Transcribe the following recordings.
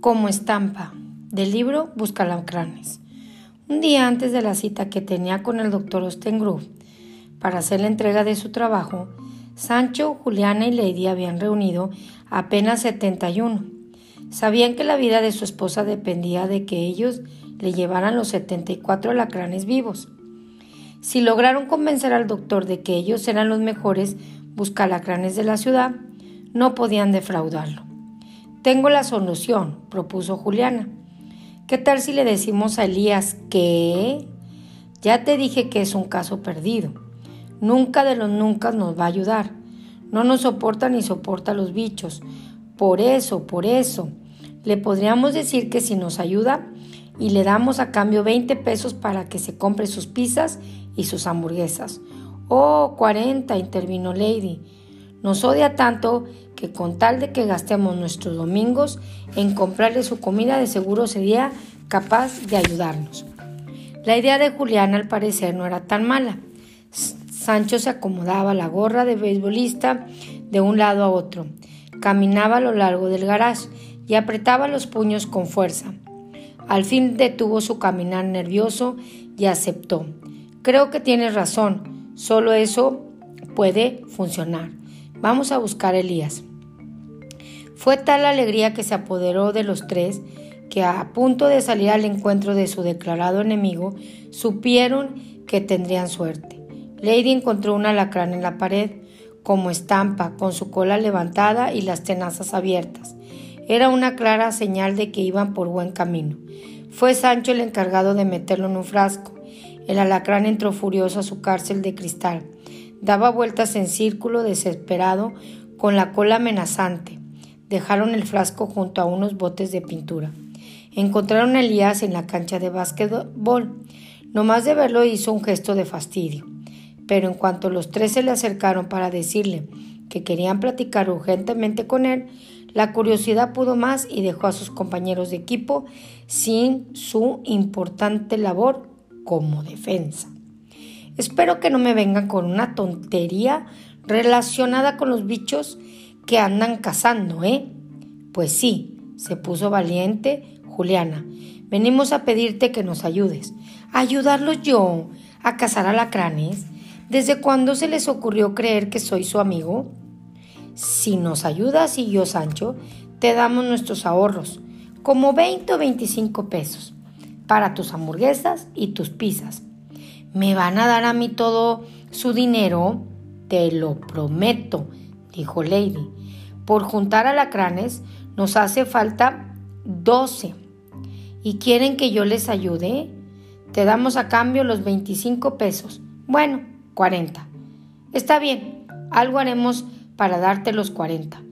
Como estampa del libro Buscalacranes. Un día antes de la cita que tenía con el doctor Ostengrove para hacer la entrega de su trabajo, Sancho, Juliana y Lady habían reunido apenas 71. Sabían que la vida de su esposa dependía de que ellos le llevaran los 74 alacranes vivos. Si lograron convencer al doctor de que ellos eran los mejores buscalacranes de la ciudad, no podían defraudarlo. Tengo la solución, propuso Juliana. ¿Qué tal si le decimos a Elías que... Ya te dije que es un caso perdido. Nunca de los nunca nos va a ayudar. No nos soporta ni soporta a los bichos. Por eso, por eso. Le podríamos decir que si nos ayuda y le damos a cambio 20 pesos para que se compre sus pizzas y sus hamburguesas. Oh, 40, intervino Lady. Nos odia tanto que con tal de que gastemos nuestros domingos en comprarle su comida de seguro sería capaz de ayudarnos. La idea de Julián al parecer no era tan mala. Sancho se acomodaba la gorra de beisbolista de un lado a otro, caminaba a lo largo del garage y apretaba los puños con fuerza. Al fin detuvo su caminar nervioso y aceptó. Creo que tienes razón, solo eso puede funcionar. Vamos a buscar a Elías. Fue tal la alegría que se apoderó de los tres que a punto de salir al encuentro de su declarado enemigo, supieron que tendrían suerte. Lady encontró un alacrán en la pared, como estampa, con su cola levantada y las tenazas abiertas. Era una clara señal de que iban por buen camino. Fue Sancho el encargado de meterlo en un frasco. El alacrán entró furioso a su cárcel de cristal. Daba vueltas en círculo desesperado, con la cola amenazante. Dejaron el frasco junto a unos botes de pintura. Encontraron a Elías en la cancha de básquetbol. más de verlo hizo un gesto de fastidio. Pero en cuanto los tres se le acercaron para decirle que querían platicar urgentemente con él, la curiosidad pudo más y dejó a sus compañeros de equipo sin su importante labor como defensa. Espero que no me vengan con una tontería relacionada con los bichos que andan cazando, ¿eh? Pues sí, se puso valiente Juliana. Venimos a pedirte que nos ayudes. ayudarlos yo? ¿A cazar alacranes? ¿Desde cuándo se les ocurrió creer que soy su amigo? Si nos ayudas y yo, Sancho, te damos nuestros ahorros, como 20 o 25 pesos, para tus hamburguesas y tus pizzas. ¿Me van a dar a mí todo su dinero? Te lo prometo, dijo Lady. Por juntar alacranes nos hace falta doce. ¿Y quieren que yo les ayude? Te damos a cambio los 25 pesos. Bueno, 40. Está bien, algo haremos para darte los 40.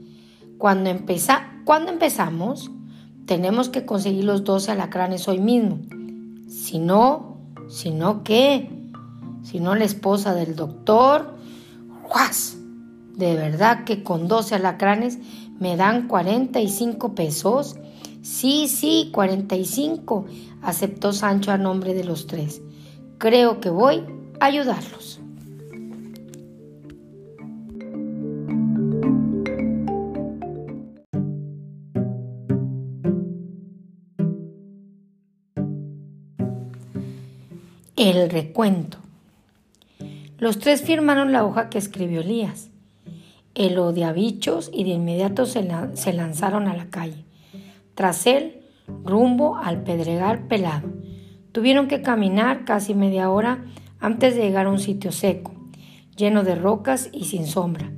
Cuando, empeza ¿Cuándo empezamos? Tenemos que conseguir los 12 alacranes hoy mismo. Si no, si no, ¿qué? Si no, la esposa del doctor. ¡Juas! De verdad que con 12 alacranes me dan 45 pesos. Sí, sí, 45, aceptó Sancho a nombre de los tres. Creo que voy a ayudarlos. El recuento. Los tres firmaron la hoja que escribió Elías. El odiabichos y de inmediato se, se lanzaron a la calle. Tras él, rumbo al pedregal pelado. Tuvieron que caminar casi media hora antes de llegar a un sitio seco, lleno de rocas y sin sombra.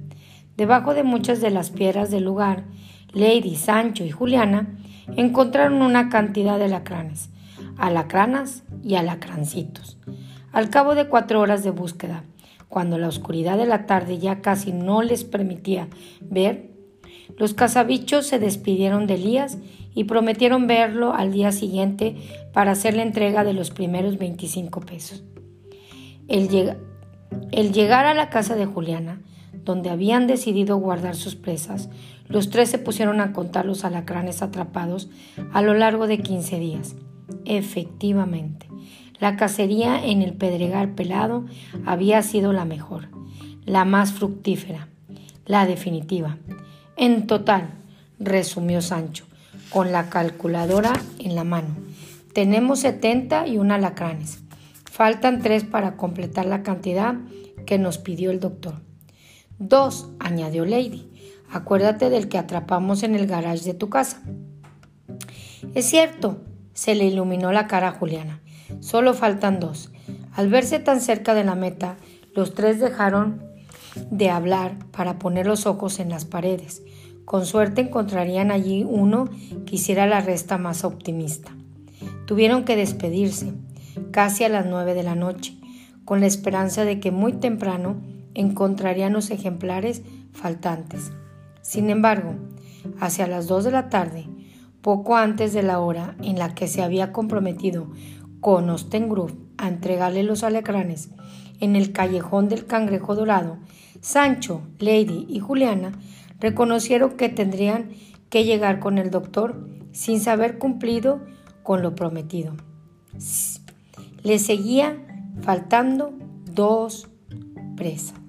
Debajo de muchas de las piedras del lugar, Lady, Sancho y Juliana encontraron una cantidad de alacranes, alacranas y alacrancitos. Al cabo de cuatro horas de búsqueda, cuando la oscuridad de la tarde ya casi no les permitía ver, los cazabichos se despidieron de Elías y prometieron verlo al día siguiente para hacer la entrega de los primeros 25 pesos. El, el llegar a la casa de Juliana, donde habían decidido guardar sus presas, los tres se pusieron a contar los alacranes atrapados a lo largo de 15 días. Efectivamente, la cacería en el Pedregal Pelado había sido la mejor. la más fructífera, la definitiva. En total, resumió Sancho, con la calculadora en la mano. Tenemos 70 y un alacranes. Faltan tres para completar la cantidad que nos pidió el doctor. Dos, añadió Lady. Acuérdate del que atrapamos en el garage de tu casa. Es cierto, se le iluminó la cara a Juliana. Solo faltan dos. Al verse tan cerca de la meta, los tres dejaron de hablar para poner los ojos en las paredes. Con suerte encontrarían allí uno que hiciera la resta más optimista. Tuvieron que despedirse, casi a las nueve de la noche, con la esperanza de que muy temprano encontrarían los ejemplares faltantes. Sin embargo, hacia las dos de la tarde, poco antes de la hora en la que se había comprometido con Ostengrove a entregarle los alacranes en el callejón del Cangrejo Dorado, Sancho, Lady y Juliana reconocieron que tendrían que llegar con el doctor sin saber cumplido con lo prometido. Le seguía faltando dos presas.